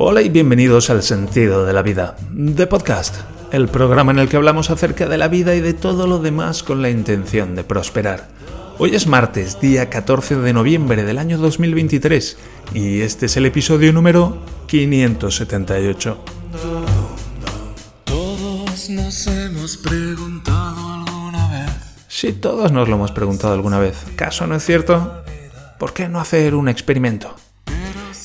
Hola y bienvenidos al Sentido de la Vida, de Podcast, el programa en el que hablamos acerca de la vida y de todo lo demás con la intención de prosperar. Hoy es martes, día 14 de noviembre del año 2023, y este es el episodio número 578. Todos nos hemos preguntado alguna vez. Si todos nos lo hemos preguntado alguna vez, ¿caso no es cierto? ¿Por qué no hacer un experimento?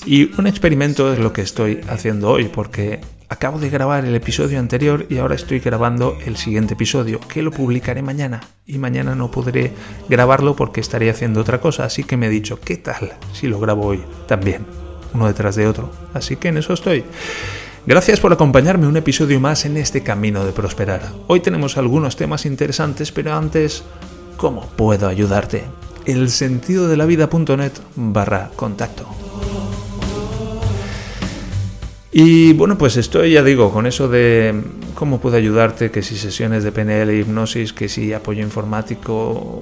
Y un experimento es lo que estoy haciendo hoy, porque acabo de grabar el episodio anterior y ahora estoy grabando el siguiente episodio, que lo publicaré mañana. Y mañana no podré grabarlo porque estaré haciendo otra cosa, así que me he dicho, ¿qué tal si lo grabo hoy también? Uno detrás de otro. Así que en eso estoy. Gracias por acompañarme un episodio más en este camino de prosperar. Hoy tenemos algunos temas interesantes, pero antes, ¿cómo puedo ayudarte? El sentido de la vida.net barra contacto. Y bueno, pues estoy, ya digo, con eso de cómo puedo ayudarte, que si sesiones de PNL y hipnosis, que si apoyo informático,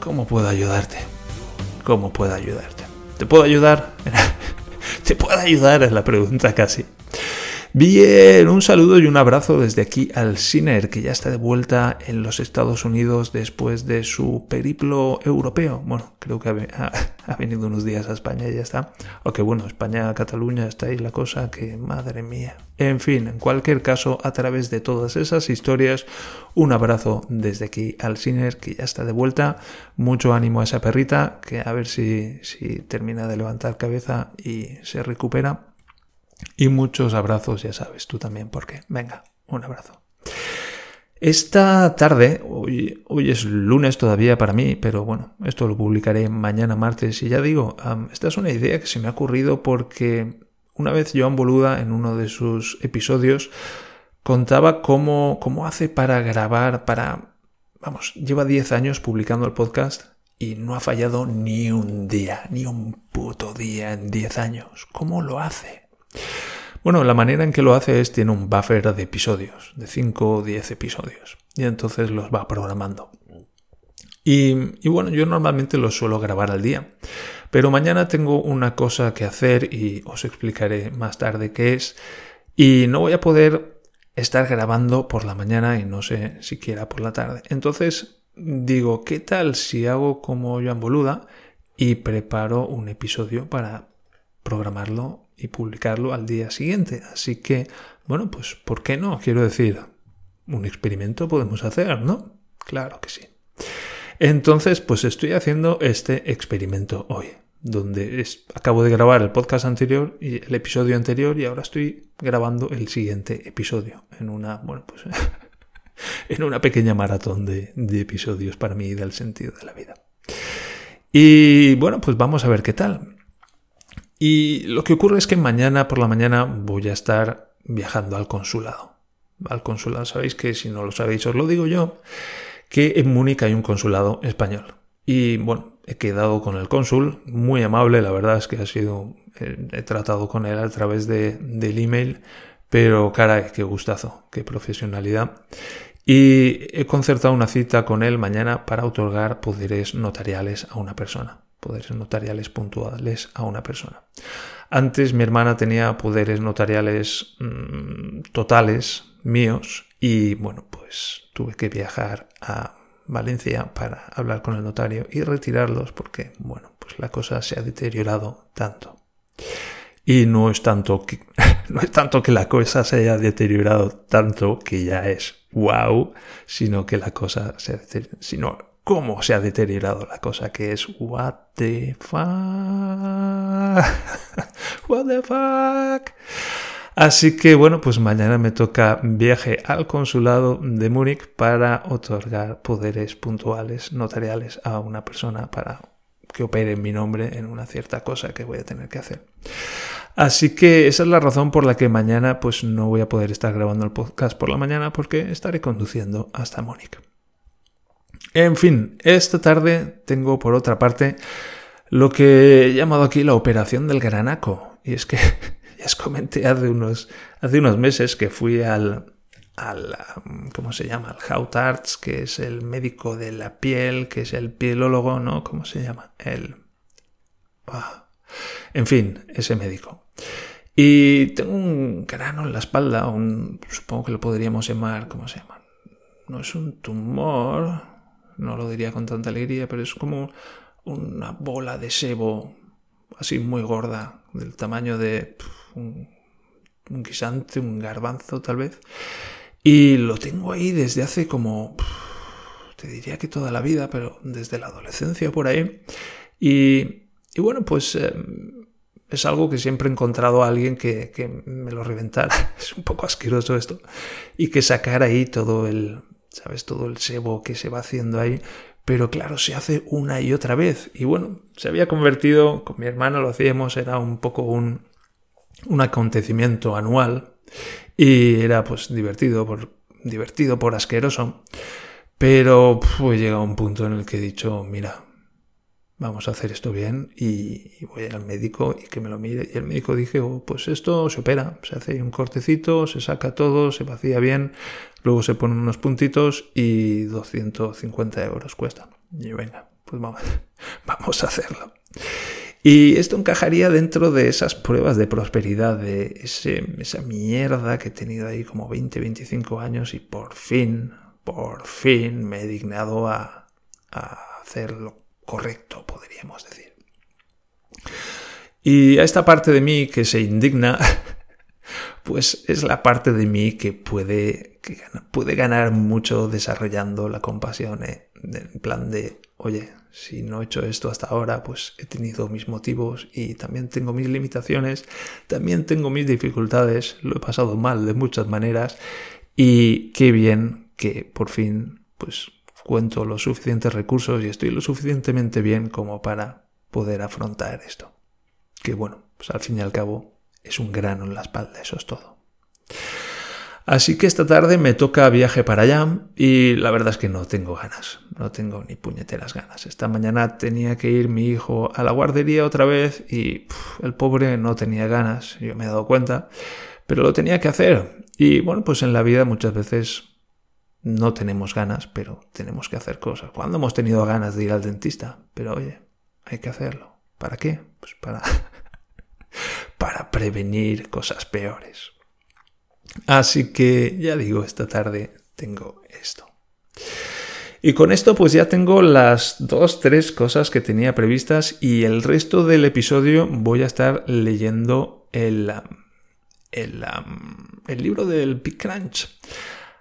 ¿cómo puedo ayudarte? ¿Cómo puedo ayudarte? ¿Te puedo ayudar? ¿Te puedo ayudar? Es la pregunta casi. Bien, un saludo y un abrazo desde aquí al Siner, que ya está de vuelta en los Estados Unidos después de su periplo europeo. Bueno, creo que ha, venido unos días a España y ya está. Aunque bueno, España, Cataluña, está ahí la cosa que, madre mía. En fin, en cualquier caso, a través de todas esas historias, un abrazo desde aquí al Siner, que ya está de vuelta. Mucho ánimo a esa perrita, que a ver si, si termina de levantar cabeza y se recupera. Y muchos abrazos, ya sabes, tú también, porque venga, un abrazo. Esta tarde, hoy, hoy es lunes todavía para mí, pero bueno, esto lo publicaré mañana martes. Y ya digo, esta es una idea que se me ha ocurrido porque una vez Joan Boluda, en uno de sus episodios, contaba cómo, cómo hace para grabar, para... Vamos, lleva 10 años publicando el podcast y no ha fallado ni un día, ni un puto día en 10 años. ¿Cómo lo hace? Bueno, la manera en que lo hace es tiene un buffer de episodios, de 5 o 10 episodios, y entonces los va programando. Y, bueno, yo normalmente los suelo grabar al día, pero mañana tengo una cosa que hacer y os explicaré más tarde qué es, y no voy a poder estar grabando por la mañana y no sé siquiera por la tarde. Entonces digo, ¿qué tal si hago como Joan Boluda y preparo un episodio para programarlo y publicarlo al día siguiente. Así que, bueno, pues, ¿por qué no? Quiero decir, un experimento podemos hacer, ¿no? Claro que sí. Entonces, pues estoy haciendo este experimento hoy, donde acabo de grabar el podcast anterior y el episodio anterior y ahora estoy grabando el siguiente episodio en una, bueno, pues en una pequeña maratón de, de episodios para mí del sentido de la vida. Y bueno, pues vamos a ver qué tal. Y lo que ocurre es que mañana por la mañana voy a estar viajando al consulado. Al consulado, sabéis que si no lo sabéis os lo digo yo, que en Múnich hay un consulado español. Y bueno, he quedado con el cónsul, muy amable, la verdad es que ha sido, he, tratado con él a través de, del email, pero caray, qué gustazo, qué profesionalidad. Y he concertado una cita con él mañana para otorgar poderes notariales a una persona poderes notariales puntuales a una persona. Antes mi hermana tenía poderes notariales mm, totales míos y bueno, pues tuve que viajar a Valencia para hablar con el notario y retirarlos porque bueno, pues la cosa se ha deteriorado tanto. Y no es tanto que, no es tanto que la cosa se haya deteriorado tanto que ya es wow, sino que la cosa se ha deteriorado, sino cómo se ha deteriorado la cosa, que es what the fuck, what the fuck. Así que bueno, pues mañana me toca viaje al consulado de Múnich para otorgar poderes puntuales notariales a una persona para que opere en mi nombre en una cierta cosa que voy a tener que hacer. Así que esa es la razón por la que mañana pues no voy a poder estar grabando el podcast por la mañana porque estaré conduciendo hasta Múnich. En fin, esta tarde tengo por otra parte lo que he llamado aquí la operación del granaco. Y es que ya os comenté hace unos, hace unos meses que fui al, al, ¿cómo se llama? Al Haut Arts, que es el médico de la piel, que es el pielólogo, ¿no? ¿Cómo se llama? El... Ah, en fin, ese médico. Y tengo un grano en la espalda, un, supongo que lo podríamos llamar, ¿cómo se llama? No es un tumor, no lo diría con tanta alegría, pero es como una bola de sebo así muy gorda, del tamaño de un, guisante, un garbanzo tal vez. Y lo tengo ahí desde hace como, te diría que toda la vida, pero desde la adolescencia por ahí. Y, y bueno, pues eh, es algo que siempre he encontrado a alguien que, que, me lo reventara. Es un poco asqueroso esto. Y que sacara ahí todo el, ¿sabes? Todo el sebo que se va haciendo ahí. Pero claro, se hace una y otra vez. Y bueno, se había convertido, con mi hermano lo hacíamos, era un poco un, un acontecimiento anual. Y era pues divertido por, divertido por asqueroso. Pero pues llega un punto en el que he dicho, mira, vamos a hacer esto bien y, voy al médico y que me lo mire. Y el médico dije, oh, pues esto se opera, se hace un cortecito, se saca todo, se vacía bien, luego se ponen unos puntitos y 250 euros cuesta. Y venga, pues vamos, vamos a hacerlo. Y esto encajaría dentro de esas pruebas de prosperidad, de ese, esa mierda que he tenido ahí como 20, 25 años y por fin, por fin me he dignado a, a hacer lo correcto, podríamos decir. Y a esta parte de mí que se indigna, pues es la parte de mí que puede, que puede ganar mucho desarrollando la compasión, ¿eh? en plan de, oye, si no he hecho esto hasta ahora, pues he tenido mis motivos y también tengo mis limitaciones, también tengo mis dificultades, lo he pasado mal de muchas maneras y qué bien que por fin pues cuento los suficientes recursos y estoy lo suficientemente bien como para poder afrontar esto. Que bueno, pues al fin y al cabo es un grano en la espalda, eso es todo. Así que esta tarde me toca viaje para allá y la verdad es que no tengo ganas, no tengo ni puñeteras ganas. Esta mañana tenía que ir mi hijo a la guardería otra vez y el pobre no tenía ganas, yo me he dado cuenta, pero lo tenía que hacer. Y bueno, pues en la vida muchas veces no tenemos ganas, pero tenemos que hacer cosas. Cuando hemos tenido ganas de ir al dentista? Pero oye, hay que hacerlo. ¿Para qué? Pues para, para prevenir cosas peores. Así que ya digo, esta tarde tengo esto. Y con esto pues ya tengo las dos, tres cosas que tenía previstas y el resto del episodio voy a estar leyendo el, el, el libro del Big Crunch.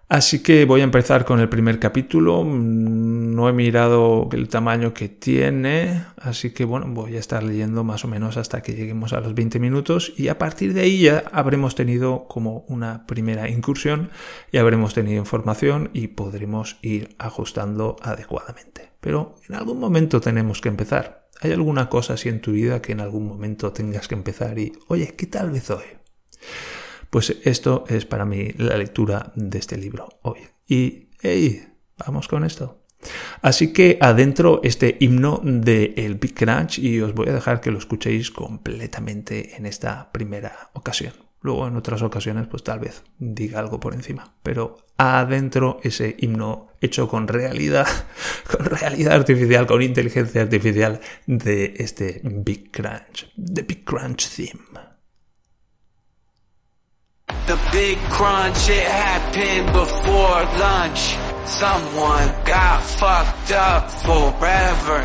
Así que voy a empezar con el primer capítulo. No he mirado el tamaño que tiene, así que bueno, voy a estar leyendo más o menos hasta que lleguemos a los 20 minutos y a partir de ahí ya habremos tenido como una primera incursión y habremos tenido información y podremos ir ajustando adecuadamente. Pero en algún momento tenemos que empezar. ¿Hay alguna cosa así en tu vida que en algún momento tengas que empezar y, oye, ¿qué tal vez hoy? Pues esto es para mí la lectura de este libro hoy. Y, hey, vamos con esto. Así que adentro este himno de el Big Crunch y os voy a dejar que lo escuchéis completamente en esta primera ocasión. Luego en otras ocasiones pues tal vez diga algo por encima, pero adentro ese himno hecho con realidad, con realidad artificial, con inteligencia artificial de este Big Crunch, the Big Crunch Theme. The big crunch, it happened before lunch. Someone got fucked up forever.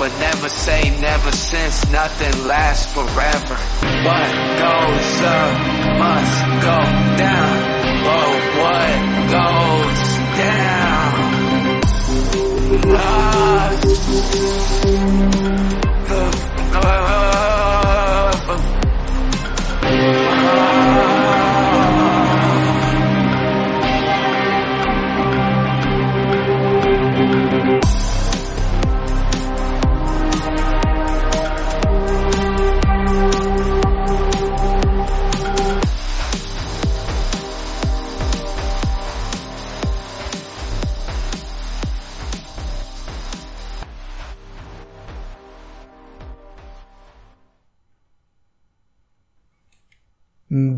But never say never since nothing lasts forever. What goes up must go down. But what goes down? Ah,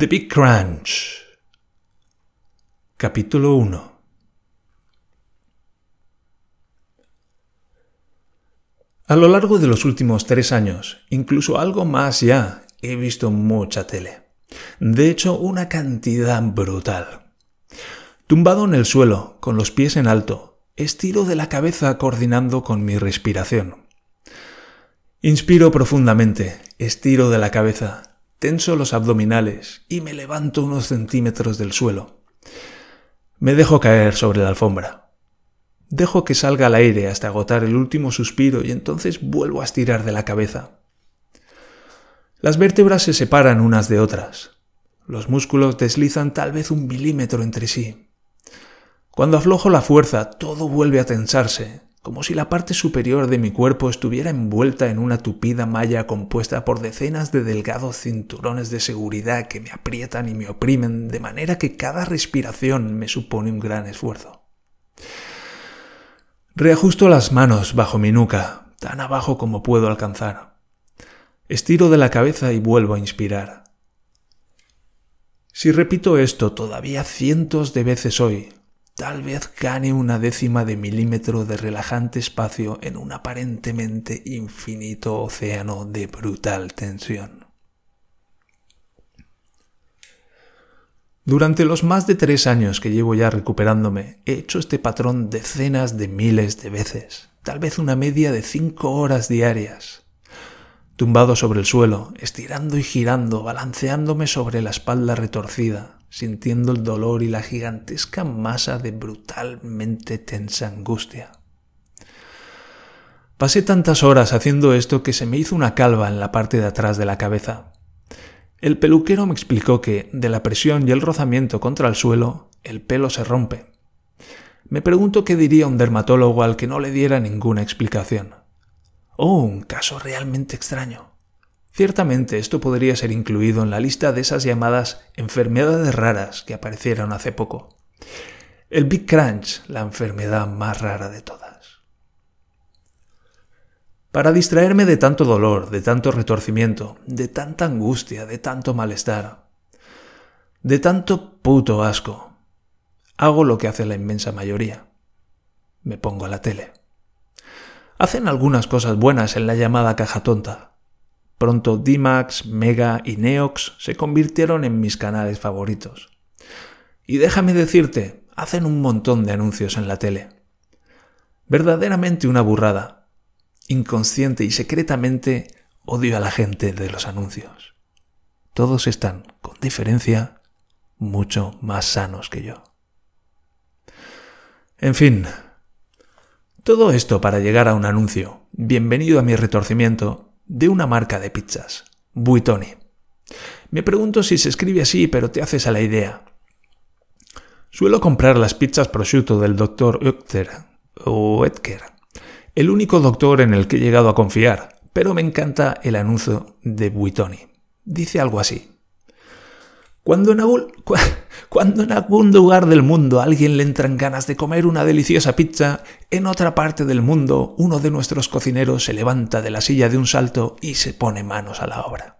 The Big Crunch. Capítulo 1. A lo largo de los últimos tres años, incluso algo más ya, he visto mucha tele. De hecho, una cantidad brutal. Tumbado en el suelo, con los pies en alto, estiro de la cabeza coordinando con mi respiración. Inspiro profundamente, estiro de la cabeza, tenso los abdominales y me levanto unos centímetros del suelo. Me dejo caer sobre la alfombra. Dejo que salga al aire hasta agotar el último suspiro y entonces vuelvo a estirar de la cabeza. Las vértebras se separan unas de otras. Los músculos deslizan tal vez un milímetro entre sí. Cuando aflojo la fuerza, todo vuelve a tensarse, como si la parte superior de mi cuerpo estuviera envuelta en una tupida malla compuesta por decenas de delgados cinturones de seguridad que me aprietan y me oprimen de manera que cada respiración me supone un gran esfuerzo. Reajusto las manos bajo mi nuca, tan abajo como puedo alcanzar. Estiro de la cabeza y vuelvo a inspirar. Si repito esto todavía cientos de veces hoy, tal vez gane una décima de milímetro de relajante espacio en un aparentemente infinito océano de brutal tensión. Durante los más de tres años que llevo ya recuperándome, he hecho este patrón decenas de miles de veces, tal vez una media de cinco horas diarias. Tumbado sobre el suelo, estirando y girando, balanceándome sobre la espalda retorcida, sintiendo el dolor y la gigantesca masa de brutalmente tensa angustia. Pasé tantas horas haciendo esto que se me hizo una calva en la parte de atrás de la cabeza, el peluquero me explicó que, de la presión y el rozamiento contra el suelo, el pelo se rompe. Me pregunto qué diría un dermatólogo al que no le diera ninguna explicación. Oh, un caso realmente extraño. Ciertamente esto podría ser incluido en la lista de esas llamadas enfermedades raras que aparecieron hace poco. El Big Crunch, la enfermedad más rara de todas. Para distraerme de tanto dolor, de tanto retorcimiento, de tanta angustia, de tanto malestar, de tanto puto asco, hago lo que hace la inmensa mayoría. Me pongo a la tele. Hacen algunas cosas buenas en la llamada caja tonta. Pronto D-Max, Mega y Neox se convirtieron en mis canales favoritos. Y déjame decirte, hacen un montón de anuncios en la tele. Verdaderamente una burrada, inconsciente y secretamente odio a la gente de los anuncios. Todos están, con diferencia, mucho más sanos que yo. En fin, todo esto para llegar a un anuncio, bienvenido a mi retorcimiento, de una marca de pizzas, Buitoni. Me pregunto si se escribe así, pero te haces a la idea. Suelo comprar las pizzas prosciutto del Dr. Oetker o Etker el único doctor en el que he llegado a confiar, pero me encanta el anuncio de Buitoni. Dice algo así. Cuando en, algún, lugar del mundo a alguien le entran ganas de comer una deliciosa pizza, en otra parte del mundo uno de nuestros cocineros se levanta de la silla de un salto y se pone manos a la obra.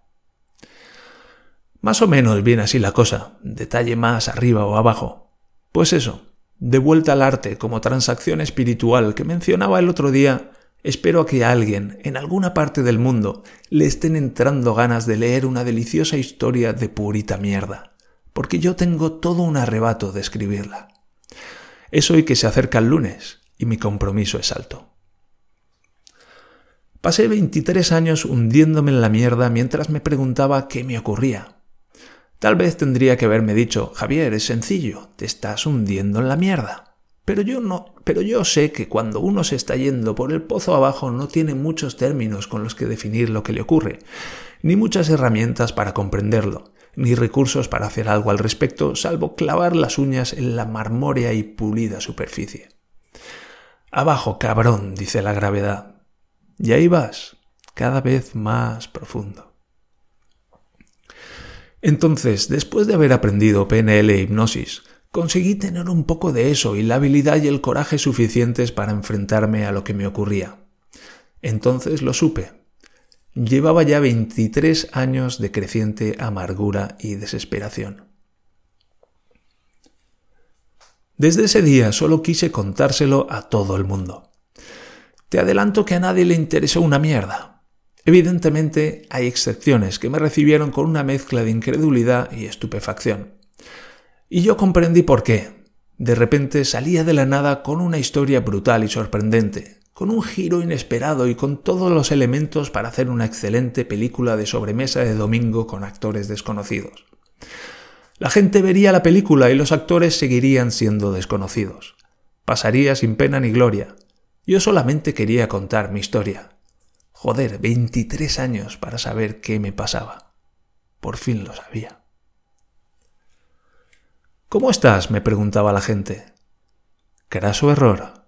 Más o menos viene así la cosa, detalle más arriba o abajo. Pues eso, de vuelta al arte como transacción espiritual que mencionaba el otro día, espero a que a alguien, en alguna parte del mundo, le estén entrando ganas de leer una deliciosa historia de purita mierda, porque yo tengo todo un arrebato de escribirla. Es hoy que se acerca el lunes, y mi compromiso es alto. Pasé 23 años hundiéndome en la mierda mientras me preguntaba qué me ocurría. Tal vez tendría que haberme dicho, Javier, es sencillo, te estás hundiendo en la mierda. Pero yo no, pero yo sé que cuando uno se está yendo por el pozo abajo no tiene muchos términos con los que definir lo que le ocurre, ni muchas herramientas para comprenderlo, ni recursos para hacer algo al respecto, salvo clavar las uñas en la marmórea y pulida superficie. Abajo, cabrón, dice la gravedad. Y ahí vas, cada vez más profundo. Entonces, después de haber aprendido PNL e hipnosis, conseguí tener un poco de eso y la habilidad y el coraje suficientes para enfrentarme a lo que me ocurría. Entonces lo supe. Llevaba ya 23 años de creciente amargura y desesperación. Desde ese día solo quise contárselo a todo el mundo. Te adelanto que a nadie le interesó una mierda. Evidentemente hay excepciones que me recibieron con una mezcla de incredulidad y estupefacción. Y yo comprendí por qué. De repente salía de la nada con una historia brutal y sorprendente, con un giro inesperado y con todos los elementos para hacer una excelente película de sobremesa de domingo con actores desconocidos. La gente vería la película y los actores seguirían siendo desconocidos. Pasaría sin pena ni gloria. Yo solamente quería contar mi historia. Joder, 23 años para saber qué me pasaba. Por fin lo sabía. ¿Cómo estás? me preguntaba la gente. Craso error.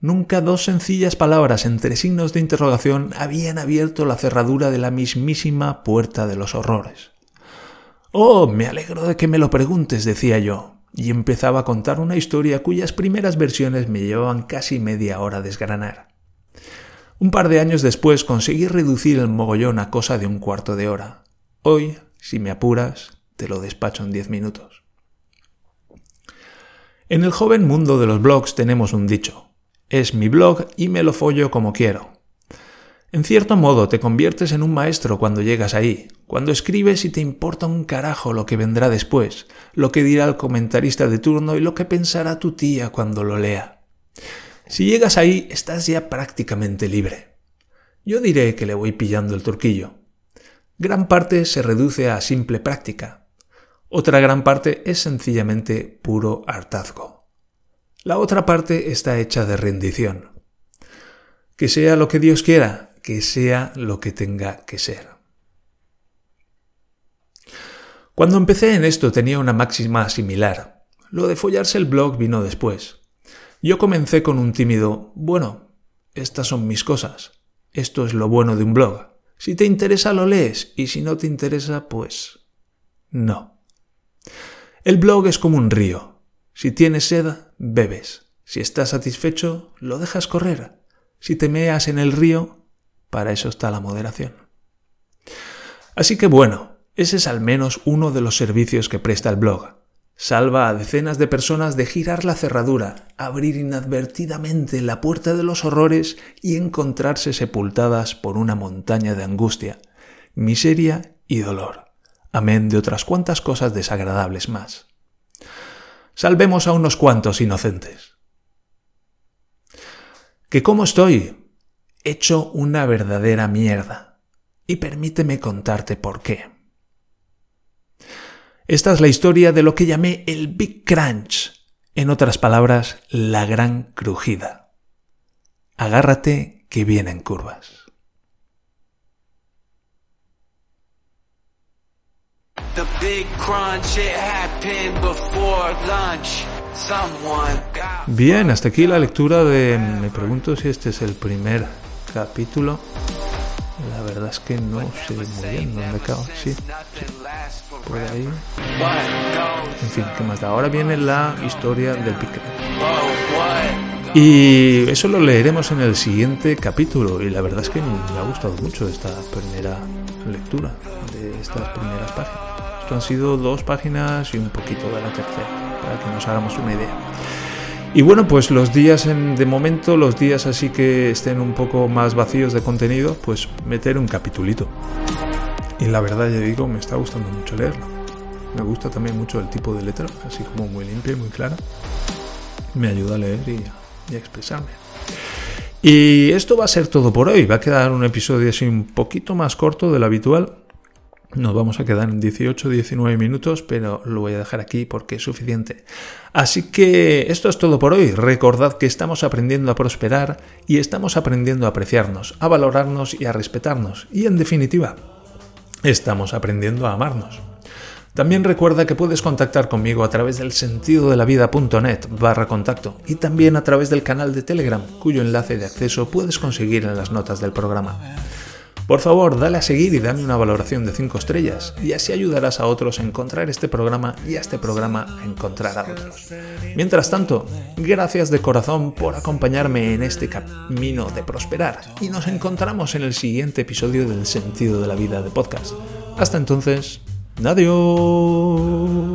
Nunca dos sencillas palabras entre signos de interrogación habían abierto la cerradura de la mismísima puerta de los horrores. Oh, me alegro de que me lo preguntes, decía yo, y empezaba a contar una historia cuyas primeras versiones me llevaban casi media hora a desgranar. Un par de años después conseguí reducir el mogollón a cosa de un cuarto de hora. Hoy, si me apuras, te lo despacho en diez minutos. En el joven mundo de los blogs tenemos un dicho. Es mi blog y me lo follo como quiero. En cierto modo te conviertes en un maestro cuando llegas ahí, cuando escribes y te importa un carajo lo que vendrá después, lo que dirá el comentarista de turno y lo que pensará tu tía cuando lo lea. Si llegas ahí, estás ya prácticamente libre. Yo diré que le voy pillando el turquillo. Gran parte se reduce a simple práctica. Otra gran parte es sencillamente puro hartazgo. La otra parte está hecha de rendición. Que sea lo que Dios quiera, que sea lo que tenga que ser. Cuando empecé en esto tenía una máxima similar. Lo de follarse el blog vino después. Yo comencé con un tímido, bueno, estas son mis cosas. Esto es lo bueno de un blog. Si te interesa lo lees y si no te interesa, pues no. El blog es como un río. Si tienes sed, bebes. Si estás satisfecho, lo dejas correr. Si te meas en el río, para eso está la moderación. Así que bueno, ese es al menos uno de los servicios que presta el blog. Salva a decenas de personas de girar la cerradura, abrir inadvertidamente la puerta de los horrores y encontrarse sepultadas por una montaña de angustia, miseria y dolor, amén de otras cuantas cosas desagradables más. Salvemos a unos cuantos inocentes. ¿Que cómo estoy? hecho una verdadera mierda. Y permíteme contarte por qué. Esta es la historia de lo que llamé el Big Crunch, en otras palabras, la gran crujida. Agárrate que vienen curvas. Bien, hasta aquí la lectura de... Me pregunto si este es el primer capítulo. La verdad es que no sé muy bien dónde acaba. Sí, por ahí. En fin, ¿qué más da? Ahora viene la historia del pique. Y eso lo leeremos en el siguiente capítulo. Y la verdad es que me ha gustado mucho esta primera lectura de estas primeras páginas. Esto han sido dos páginas y un poquito de la tercera, para que nos hagamos una idea. Y bueno, pues los días de momento, los días así que estén un poco más vacíos de contenido, pues meter un capitulito. Y la verdad, ya digo, me está gustando mucho leerlo. Me gusta también mucho el tipo de letra, así como muy limpia y muy clara. Me ayuda a leer y, y a expresarme. Y esto va a ser todo por hoy. Va a quedar un episodio así un poquito más corto del habitual nos vamos a quedar en 18-19 minutos, pero lo voy a dejar aquí porque es suficiente. Así que esto es todo por hoy. Recordad que estamos aprendiendo a prosperar y estamos aprendiendo a apreciarnos, a valorarnos y a respetarnos. Y en definitiva, estamos aprendiendo a amarnos. También recuerda que puedes contactar conmigo a través del sentido de la vida.net barra contacto y también a través del canal de Telegram, cuyo enlace de acceso puedes conseguir en las notas del programa. Por favor, dale a seguir y dame una valoración de 5 estrellas y así ayudarás a otros a encontrar este programa y a este programa a encontrar a otros. Mientras tanto, gracias de corazón por acompañarme en este camino de prosperar y nos encontramos en el siguiente episodio del Sentido de la Vida de Podcast. Hasta entonces, adiós.